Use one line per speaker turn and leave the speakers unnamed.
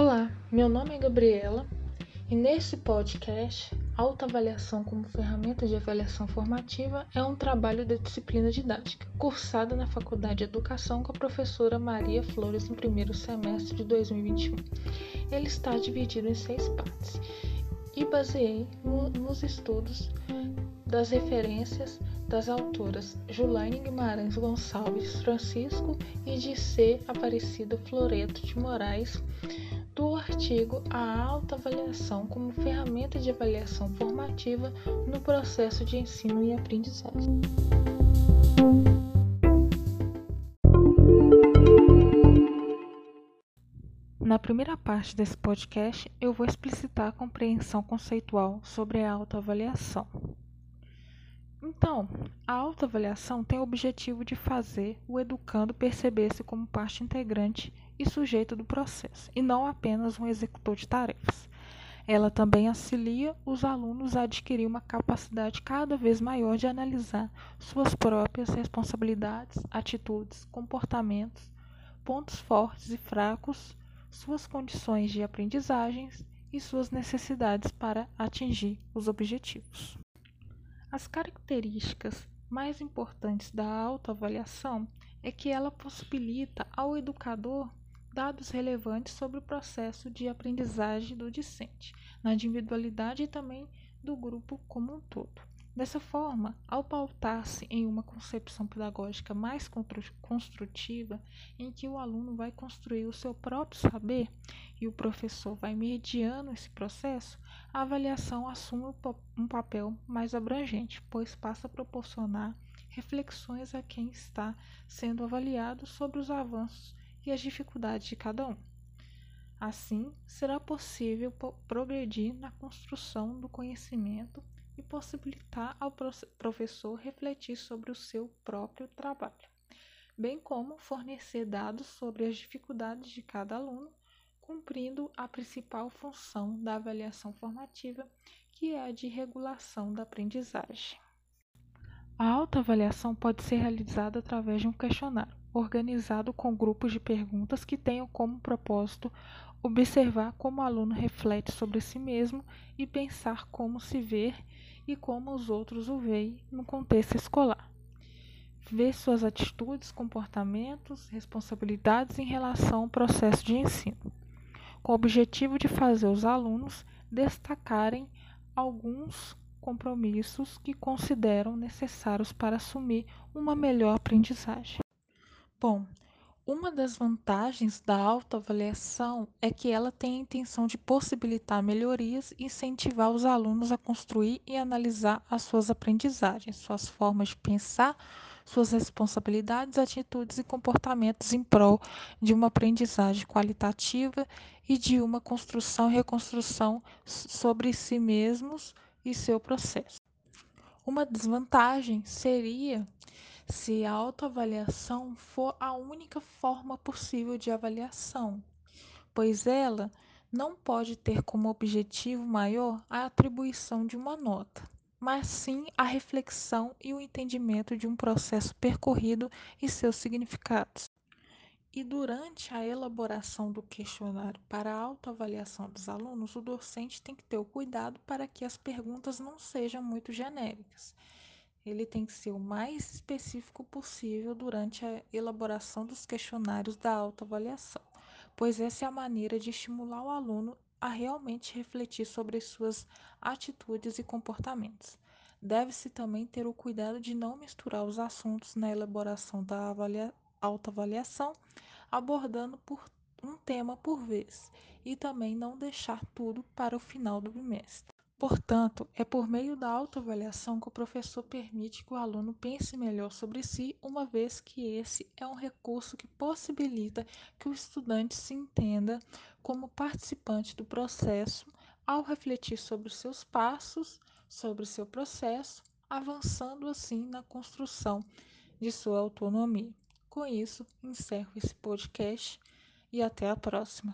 Olá, meu nome é Gabriela e nesse podcast, Autoavaliação como ferramenta de avaliação formativa é um trabalho da disciplina didática, cursada na Faculdade de Educação com a professora Maria Flores no primeiro semestre de 2021. Ele está dividido em seis partes e baseei no, nos estudos das referências das autoras Julaine Guimarães Gonçalves Francisco e de C. Aparecida Floreto de Moraes, do artigo A autoavaliação como ferramenta de avaliação formativa no processo de ensino e aprendizagem. Na primeira parte desse podcast, eu vou explicitar a compreensão conceitual sobre a autoavaliação. Então, a autoavaliação tem o objetivo de fazer o educando perceber-se como parte integrante e sujeito do processo, e não apenas um executor de tarefas. Ela também auxilia os alunos a adquirir uma capacidade cada vez maior de analisar suas próprias responsabilidades, atitudes, comportamentos, pontos fortes e fracos, suas condições de aprendizagens e suas necessidades para atingir os objetivos. As características mais importantes da autoavaliação é que ela possibilita ao educador dados relevantes sobre o processo de aprendizagem do discente, na individualidade e também do grupo como um todo. Dessa forma, ao pautar-se em uma concepção pedagógica mais construtiva, em que o aluno vai construir o seu próprio saber e o professor vai mediando esse processo, a avaliação assume um papel mais abrangente, pois passa a proporcionar reflexões a quem está sendo avaliado sobre os avanços e as dificuldades de cada um. Assim, será possível progredir na construção do conhecimento e possibilitar ao professor refletir sobre o seu próprio trabalho, bem como fornecer dados sobre as dificuldades de cada aluno, cumprindo a principal função da avaliação formativa, que é a de regulação da aprendizagem. A autoavaliação pode ser realizada através de um questionário, organizado com grupos de perguntas que tenham como propósito observar como o aluno reflete sobre si mesmo e pensar como se vê e como os outros o veem no contexto escolar. Ver suas atitudes, comportamentos, responsabilidades em relação ao processo de ensino, com o objetivo de fazer os alunos destacarem alguns compromissos que consideram necessários para assumir uma melhor aprendizagem. Bom, uma das vantagens da autoavaliação é que ela tem a intenção de possibilitar melhorias e incentivar os alunos a construir e analisar as suas aprendizagens, suas formas de pensar, suas responsabilidades, atitudes e comportamentos em prol de uma aprendizagem qualitativa e de uma construção e reconstrução sobre si mesmos e seu processo. Uma desvantagem seria se a autoavaliação for a única forma possível de avaliação, pois ela não pode ter como objetivo maior a atribuição de uma nota, mas sim a reflexão e o entendimento de um processo percorrido e seus significados. E durante a elaboração do questionário para a autoavaliação dos alunos, o docente tem que ter o cuidado para que as perguntas não sejam muito genéricas ele tem que ser o mais específico possível durante a elaboração dos questionários da autoavaliação, pois essa é a maneira de estimular o aluno a realmente refletir sobre as suas atitudes e comportamentos. Deve-se também ter o cuidado de não misturar os assuntos na elaboração da autoavaliação, abordando por um tema por vez, e também não deixar tudo para o final do bimestre. Portanto, é por meio da autoavaliação que o professor permite que o aluno pense melhor sobre si, uma vez que esse é um recurso que possibilita que o estudante se entenda como participante do processo ao refletir sobre os seus passos, sobre seu processo, avançando assim na construção de sua autonomia. Com isso, encerro esse podcast e até a próxima.